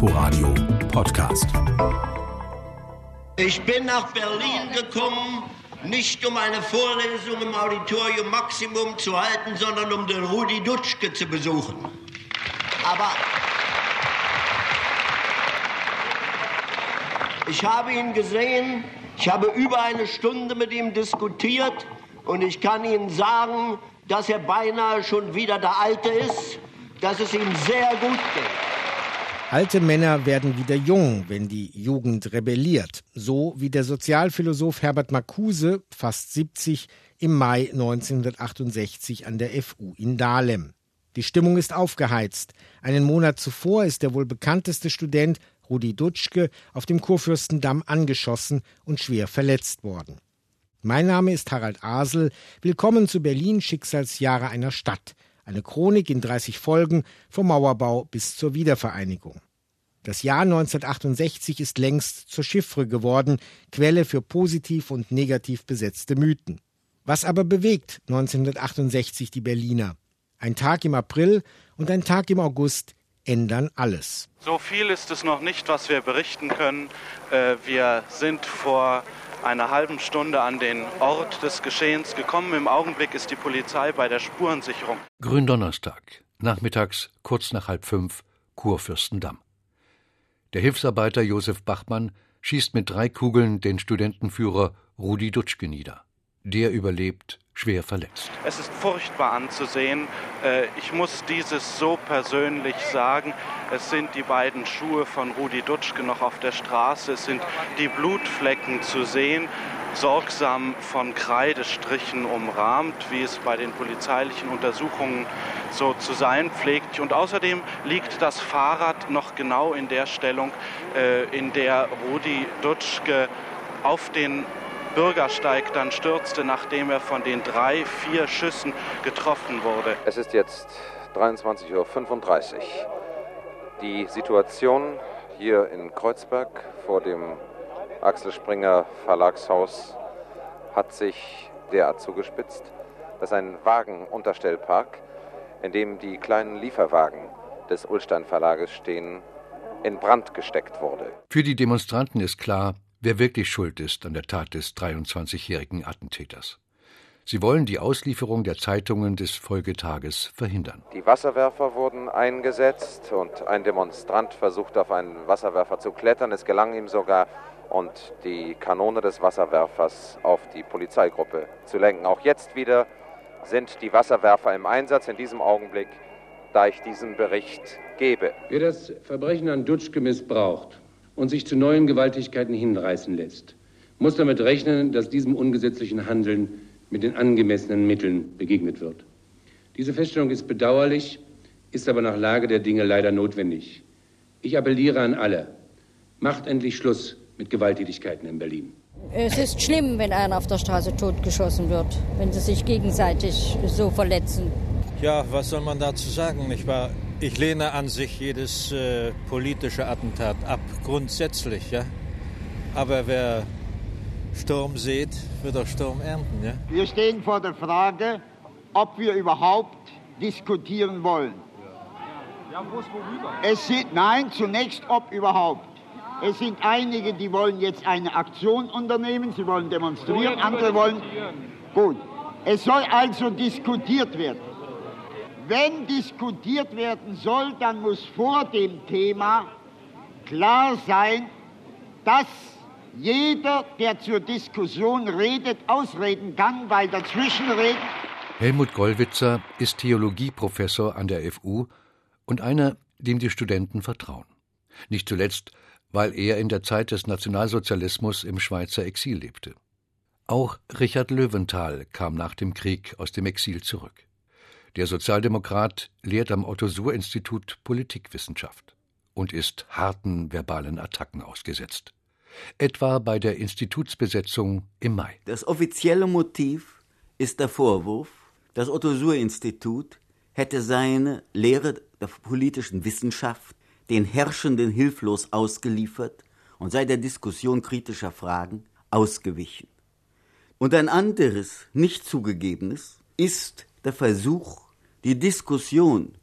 Inforadio Podcast. Ich bin nach Berlin gekommen, nicht um eine Vorlesung im Auditorium Maximum zu halten, sondern um den Rudi Dutschke zu besuchen. Aber ich habe ihn gesehen, ich habe über eine Stunde mit ihm diskutiert und ich kann Ihnen sagen, dass er beinahe schon wieder der Alte ist, dass es ihm sehr gut geht. Alte Männer werden wieder jung, wenn die Jugend rebelliert. So wie der Sozialphilosoph Herbert Marcuse, fast 70, im Mai 1968 an der FU in Dahlem. Die Stimmung ist aufgeheizt. Einen Monat zuvor ist der wohl bekannteste Student Rudi Dutschke auf dem Kurfürstendamm angeschossen und schwer verletzt worden. Mein Name ist Harald Asel. Willkommen zu Berlin Schicksalsjahre einer Stadt. Eine Chronik in 30 Folgen vom Mauerbau bis zur Wiedervereinigung. Das Jahr 1968 ist längst zur Chiffre geworden, Quelle für positiv und negativ besetzte Mythen. Was aber bewegt 1968 die Berliner? Ein Tag im April und ein Tag im August ändern alles. So viel ist es noch nicht, was wir berichten können. Äh, wir sind vor einer halben Stunde an den Ort des Geschehens gekommen. Im Augenblick ist die Polizei bei der Spurensicherung. Gründonnerstag, nachmittags kurz nach halb fünf, Kurfürstendamm. Der Hilfsarbeiter Josef Bachmann schießt mit drei Kugeln den Studentenführer Rudi Dutschke nieder. Der überlebt, schwer verletzt. Es ist furchtbar anzusehen. Äh, ich muss dieses so persönlich sagen. Es sind die beiden Schuhe von Rudi Dutschke noch auf der Straße. Es sind die Blutflecken zu sehen sorgsam von Kreidestrichen umrahmt, wie es bei den polizeilichen Untersuchungen so zu sein pflegt. Und außerdem liegt das Fahrrad noch genau in der Stellung, äh, in der Rudi Dutschke auf den Bürgersteig dann stürzte, nachdem er von den drei, vier Schüssen getroffen wurde. Es ist jetzt 23.35 Uhr. Die Situation hier in Kreuzberg vor dem Axel Springer Verlagshaus hat sich derart zugespitzt, dass ein Wagenunterstellpark, in dem die kleinen Lieferwagen des Ulstein Verlages stehen, in Brand gesteckt wurde. Für die Demonstranten ist klar, wer wirklich schuld ist an der Tat des 23-jährigen Attentäters. Sie wollen die Auslieferung der Zeitungen des Folgetages verhindern. Die Wasserwerfer wurden eingesetzt und ein Demonstrant versuchte auf einen Wasserwerfer zu klettern. Es gelang ihm sogar, und die Kanone des Wasserwerfers auf die Polizeigruppe zu lenken. Auch jetzt wieder sind die Wasserwerfer im Einsatz in diesem Augenblick, da ich diesen Bericht gebe. Wer das Verbrechen an Dutschke missbraucht und sich zu neuen Gewaltigkeiten hinreißen lässt, muss damit rechnen, dass diesem ungesetzlichen Handeln mit den angemessenen Mitteln begegnet wird. Diese Feststellung ist bedauerlich, ist aber nach Lage der Dinge leider notwendig. Ich appelliere an alle, macht endlich Schluss mit Gewalttätigkeiten in Berlin. Es ist schlimm, wenn einer auf der Straße totgeschossen wird, wenn sie sich gegenseitig so verletzen. Ja, was soll man dazu sagen, nicht wahr? Ich lehne an sich jedes äh, politische Attentat ab, grundsätzlich, ja. Aber wer Sturm sieht, wird auch Sturm ernten, ja. Wir stehen vor der Frage, ob wir überhaupt diskutieren wollen. Ja, wo ist worüber? Es nein, zunächst ob überhaupt. Es sind einige, die wollen jetzt eine Aktion unternehmen, sie wollen demonstrieren, andere wollen. Gut. Es soll also diskutiert werden. Wenn diskutiert werden soll, dann muss vor dem Thema klar sein, dass jeder, der zur Diskussion redet, ausreden kann, weil dazwischenreden. Helmut Gollwitzer ist Theologieprofessor an der FU und einer, dem die Studenten vertrauen. Nicht zuletzt, weil er in der Zeit des Nationalsozialismus im Schweizer Exil lebte. Auch Richard Löwenthal kam nach dem Krieg aus dem Exil zurück. Der Sozialdemokrat lehrt am Otto-Suhr-Institut Politikwissenschaft und ist harten verbalen Attacken ausgesetzt. Etwa bei der Institutsbesetzung im Mai. Das offizielle Motiv ist der Vorwurf, das Otto-Suhr-Institut hätte seine Lehre der politischen Wissenschaft den Herrschenden hilflos ausgeliefert und sei der Diskussion kritischer Fragen ausgewichen. Und ein anderes, nicht zugegebenes, ist der Versuch, die Diskussion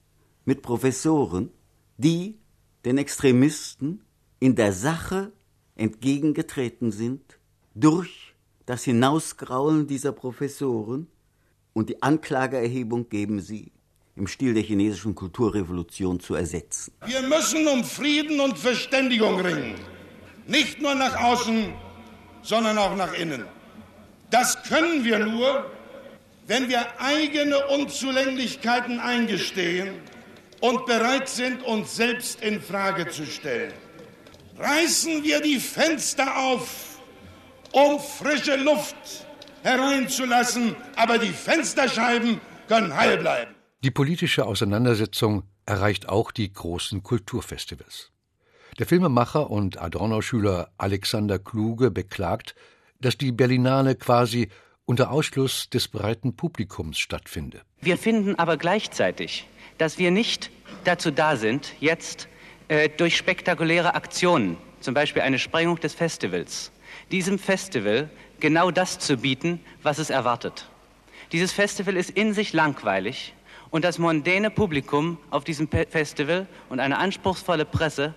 mit Professoren, die den Extremisten in der Sache entgegengetreten sind durch das Hinausgraulen dieser Professoren und die Anklageerhebung geben sie im Stil der chinesischen Kulturrevolution zu ersetzen. Wir müssen um Frieden und Verständigung ringen. Nicht nur nach außen, sondern auch nach innen. Das können wir nur, wenn wir eigene Unzulänglichkeiten eingestehen und bereit sind, uns selbst in Frage zu stellen. Reißen wir die Fenster auf, um frische Luft hereinzulassen, aber die Fensterscheiben können heil bleiben. Die politische Auseinandersetzung erreicht auch die großen Kulturfestivals. Der Filmemacher und Adorno-Schüler Alexander Kluge beklagt, dass die Berlinale quasi unter Ausschluss des breiten Publikums stattfinde. Wir finden aber gleichzeitig, dass wir nicht dazu da sind, jetzt äh, durch spektakuläre Aktionen, zum Beispiel eine Sprengung des Festivals, diesem Festival genau das zu bieten, was es erwartet. Dieses Festival ist in sich langweilig und das mondäne Publikum auf diesem Festival und eine anspruchsvolle Presse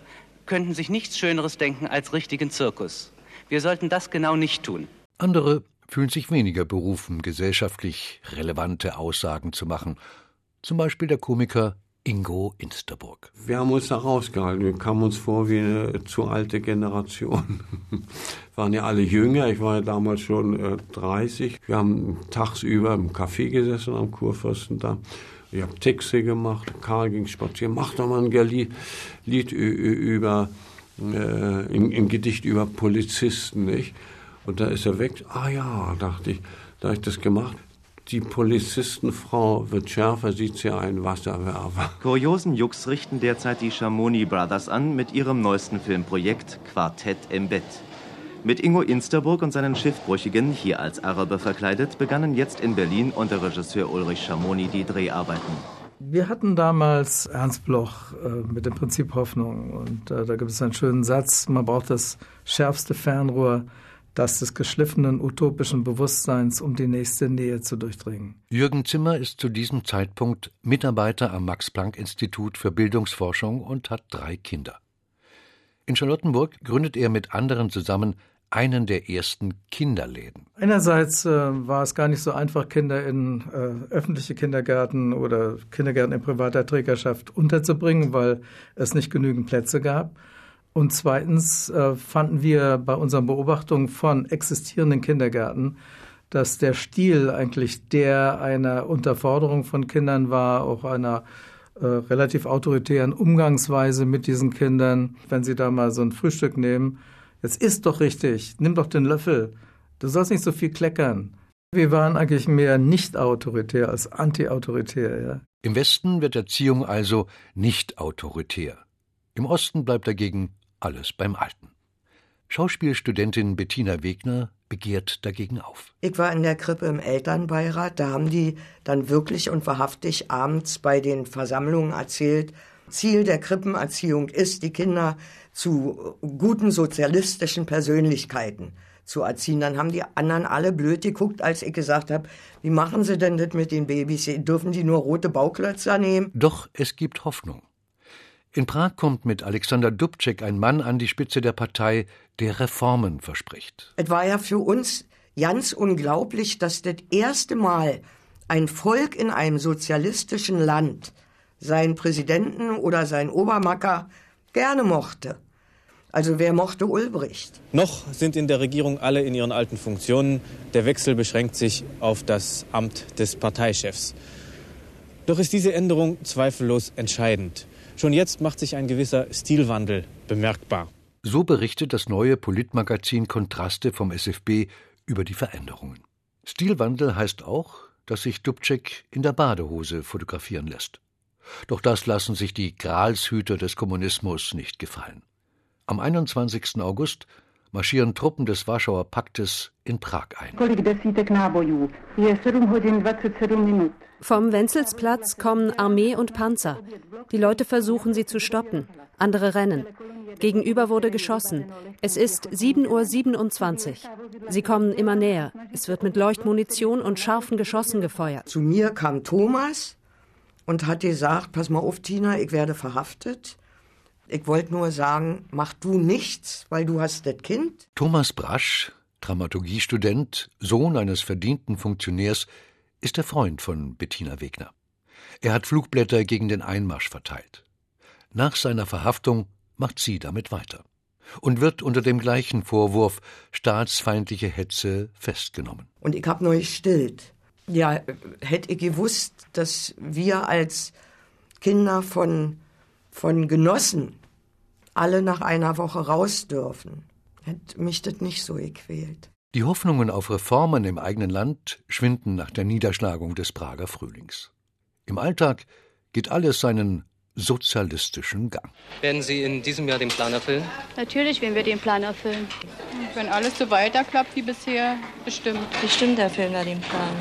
könnten sich nichts Schöneres denken als richtigen Zirkus. Wir sollten das genau nicht tun. Andere fühlen sich weniger berufen, gesellschaftlich relevante Aussagen zu machen. Zum Beispiel der Komiker Ingo Insterburg. Wir haben uns da rausgehalten. Wir kamen uns vor wie eine zu alte Generation. Wir waren ja alle jünger. Ich war ja damals schon äh, 30. Wir haben tagsüber im Café gesessen am Kurfürsten da. Ich habe Texte gemacht. Karl ging spazieren. Mach doch mal ein Lied, Lied über, äh, im, im Gedicht über Polizisten, nicht? Und da ist er weg. Ah ja, dachte ich, da habe ich das gemacht. Die Polizistenfrau wird schärfer, sieht sie ein Wasserwerfer. Kuriosen Jux richten derzeit die Schamoni Brothers an mit ihrem neuesten Filmprojekt Quartett im Bett. Mit Ingo Insterburg und seinen Schiffbrüchigen, hier als Araber verkleidet, begannen jetzt in Berlin unter Regisseur Ulrich Schamoni die Dreharbeiten. Wir hatten damals Ernst Bloch äh, mit dem Prinzip Hoffnung und äh, da gibt es einen schönen Satz, man braucht das schärfste Fernrohr, das des geschliffenen utopischen Bewusstseins, um die nächste Nähe zu durchdringen. Jürgen Zimmer ist zu diesem Zeitpunkt Mitarbeiter am Max-Planck-Institut für Bildungsforschung und hat drei Kinder. In Charlottenburg gründet er mit anderen zusammen einen der ersten Kinderläden. Einerseits äh, war es gar nicht so einfach, Kinder in äh, öffentliche Kindergärten oder Kindergärten in privater Trägerschaft unterzubringen, weil es nicht genügend Plätze gab. Und zweitens äh, fanden wir bei unseren Beobachtungen von existierenden Kindergärten, dass der Stil eigentlich der einer Unterforderung von Kindern war, auch einer äh, relativ autoritären Umgangsweise mit diesen Kindern. Wenn sie da mal so ein Frühstück nehmen, jetzt isst doch richtig, nimm doch den Löffel, du sollst nicht so viel kleckern. Wir waren eigentlich mehr nicht autoritär als anti-autoritär. Ja. Im Westen wird Erziehung also nicht autoritär. Im Osten bleibt dagegen alles beim Alten. Schauspielstudentin Bettina Wegner begehrt dagegen auf. Ich war in der Krippe im Elternbeirat, da haben die dann wirklich und wahrhaftig abends bei den Versammlungen erzählt, Ziel der Krippenerziehung ist, die Kinder zu guten sozialistischen Persönlichkeiten zu erziehen. Dann haben die anderen alle blöd geguckt, als ich gesagt habe, wie machen sie denn das mit den Babys? Dürfen die nur rote Bauklötzer nehmen? Doch es gibt Hoffnung. In Prag kommt mit Alexander Dubček ein Mann an die Spitze der Partei, der Reformen verspricht. Es war ja für uns ganz unglaublich, dass das erste Mal ein Volk in einem sozialistischen Land seinen Präsidenten oder seinen Obermacker gerne mochte. Also wer mochte Ulbricht? Noch sind in der Regierung alle in ihren alten Funktionen. Der Wechsel beschränkt sich auf das Amt des Parteichefs. Doch ist diese Änderung zweifellos entscheidend. Schon jetzt macht sich ein gewisser Stilwandel bemerkbar. So berichtet das neue Politmagazin Kontraste vom SFB über die Veränderungen. Stilwandel heißt auch, dass sich Dubček in der Badehose fotografieren lässt. Doch das lassen sich die Gralshüter des Kommunismus nicht gefallen. Am 21. August marschieren Truppen des Warschauer Paktes in Prag ein. Vom Wenzelsplatz kommen Armee und Panzer. Die Leute versuchen, sie zu stoppen. Andere rennen. Gegenüber wurde geschossen. Es ist 7.27 Uhr. Sie kommen immer näher. Es wird mit Leuchtmunition und scharfen Geschossen gefeuert. Zu mir kam Thomas und hat gesagt, pass mal auf, Tina, ich werde verhaftet. Ich wollte nur sagen, mach du nichts, weil du hast das Kind. Thomas Brasch, Dramaturgiestudent, Sohn eines verdienten Funktionärs, ist der Freund von Bettina Wegner. Er hat Flugblätter gegen den Einmarsch verteilt. Nach seiner Verhaftung macht sie damit weiter und wird unter dem gleichen Vorwurf staatsfeindliche Hetze festgenommen. Und ich habe neu stillt. Ja, hätte ich gewusst, dass wir als Kinder von, von Genossen alle nach einer Woche raus dürfen, hätte mich das nicht so gequält. Die Hoffnungen auf Reformen im eigenen Land schwinden nach der Niederschlagung des Prager Frühlings. Im Alltag geht alles seinen sozialistischen Gang. Werden Sie in diesem Jahr den Plan erfüllen? Natürlich werden wir den Plan erfüllen. Wenn alles so weiterklappt wie bisher, bestimmt. Bestimmt erfüllen wir den Plan.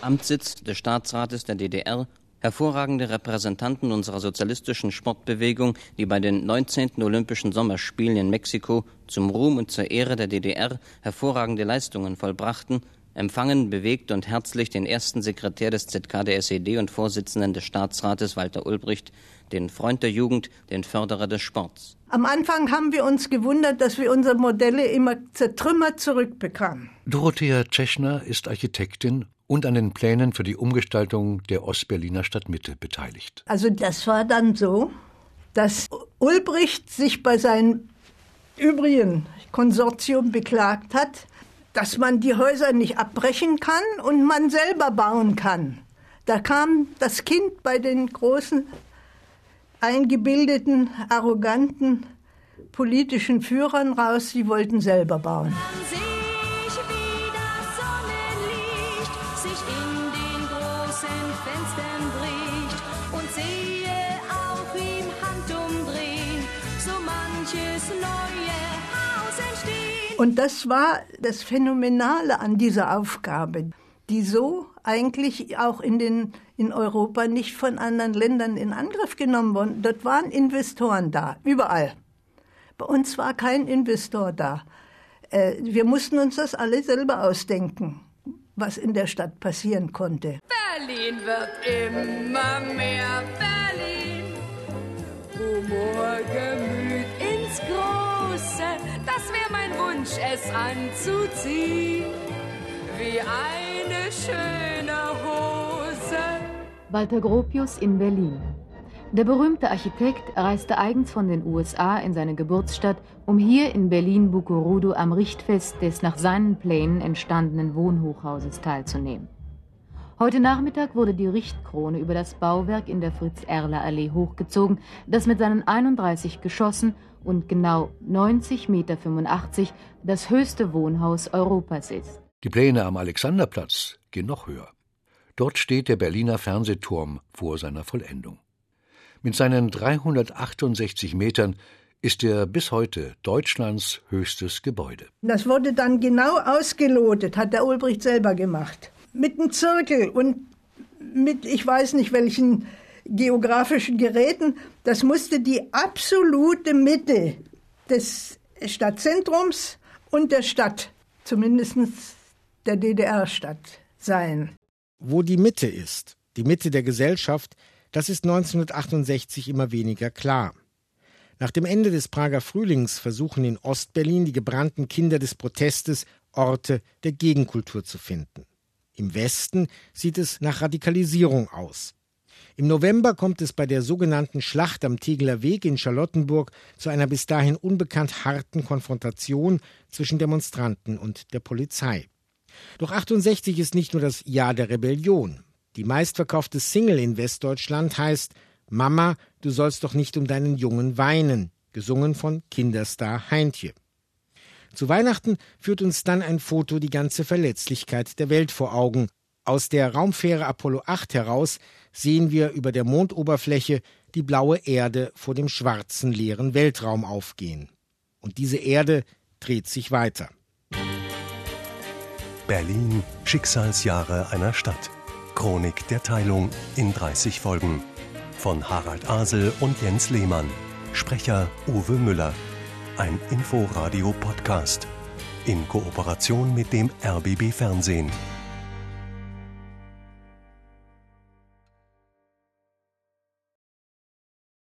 Amtssitz des Staatsrates der DDR, hervorragende Repräsentanten unserer sozialistischen Sportbewegung, die bei den 19. Olympischen Sommerspielen in Mexiko zum Ruhm und zur Ehre der DDR hervorragende Leistungen vollbrachten, empfangen bewegt und herzlich den ersten Sekretär des ZK der SED und Vorsitzenden des Staatsrates Walter Ulbricht, den Freund der Jugend, den Förderer des Sports. Am Anfang haben wir uns gewundert, dass wir unsere Modelle immer zertrümmert zurückbekamen. Dorothea Tschechner ist Architektin und an den Plänen für die Umgestaltung der Ostberliner Stadtmitte beteiligt. Also das war dann so, dass Ulbricht sich bei seinem übrigen Konsortium beklagt hat, dass man die Häuser nicht abbrechen kann und man selber bauen kann. Da kam das Kind bei den großen, eingebildeten, arroganten politischen Führern raus, sie wollten selber bauen. Und das war das Phänomenale an dieser Aufgabe, die so eigentlich auch in, den, in Europa nicht von anderen Ländern in Angriff genommen worden. Dort waren Investoren da, überall. Bei uns war kein Investor da. Äh, wir mussten uns das alle selber ausdenken, was in der Stadt passieren konnte. Berlin wird immer mehr Berlin. Humor, Gemüt ins Große das wäre mein Wunsch, es anzuziehen, wie eine schöne Hose. Walter Gropius in Berlin. Der berühmte Architekt reiste eigens von den USA in seine Geburtsstadt, um hier in Berlin-Bukurudu am Richtfest des nach seinen Plänen entstandenen Wohnhochhauses teilzunehmen. Heute Nachmittag wurde die Richtkrone über das Bauwerk in der Fritz-Erler-Allee hochgezogen, das mit seinen 31 Geschossen und genau 90,85 Meter das höchste Wohnhaus Europas ist. Die Pläne am Alexanderplatz gehen noch höher. Dort steht der Berliner Fernsehturm vor seiner Vollendung. Mit seinen 368 Metern ist er bis heute Deutschlands höchstes Gebäude. Das wurde dann genau ausgelotet, hat der Ulbricht selber gemacht. Mit einem Zirkel und mit ich weiß nicht welchen geografischen Geräten, das musste die absolute Mitte des Stadtzentrums und der Stadt, zumindest der DDR-Stadt, sein. Wo die Mitte ist, die Mitte der Gesellschaft, das ist 1968 immer weniger klar. Nach dem Ende des Prager Frühlings versuchen in Ostberlin die gebrannten Kinder des Protestes Orte der Gegenkultur zu finden. Im Westen sieht es nach Radikalisierung aus. Im November kommt es bei der sogenannten Schlacht am Tegeler Weg in Charlottenburg zu einer bis dahin unbekannt harten Konfrontation zwischen Demonstranten und der Polizei. Doch 68 ist nicht nur das Jahr der Rebellion. Die meistverkaufte Single in Westdeutschland heißt Mama, du sollst doch nicht um deinen Jungen weinen, gesungen von Kinderstar Heintje. Zu Weihnachten führt uns dann ein Foto die ganze Verletzlichkeit der Welt vor Augen. Aus der Raumfähre Apollo 8 heraus sehen wir über der Mondoberfläche die blaue Erde vor dem schwarzen leeren Weltraum aufgehen. Und diese Erde dreht sich weiter. Berlin, Schicksalsjahre einer Stadt. Chronik der Teilung in 30 Folgen. Von Harald Asel und Jens Lehmann. Sprecher Uwe Müller. Ein Inforadio-Podcast. In Kooperation mit dem RBB Fernsehen.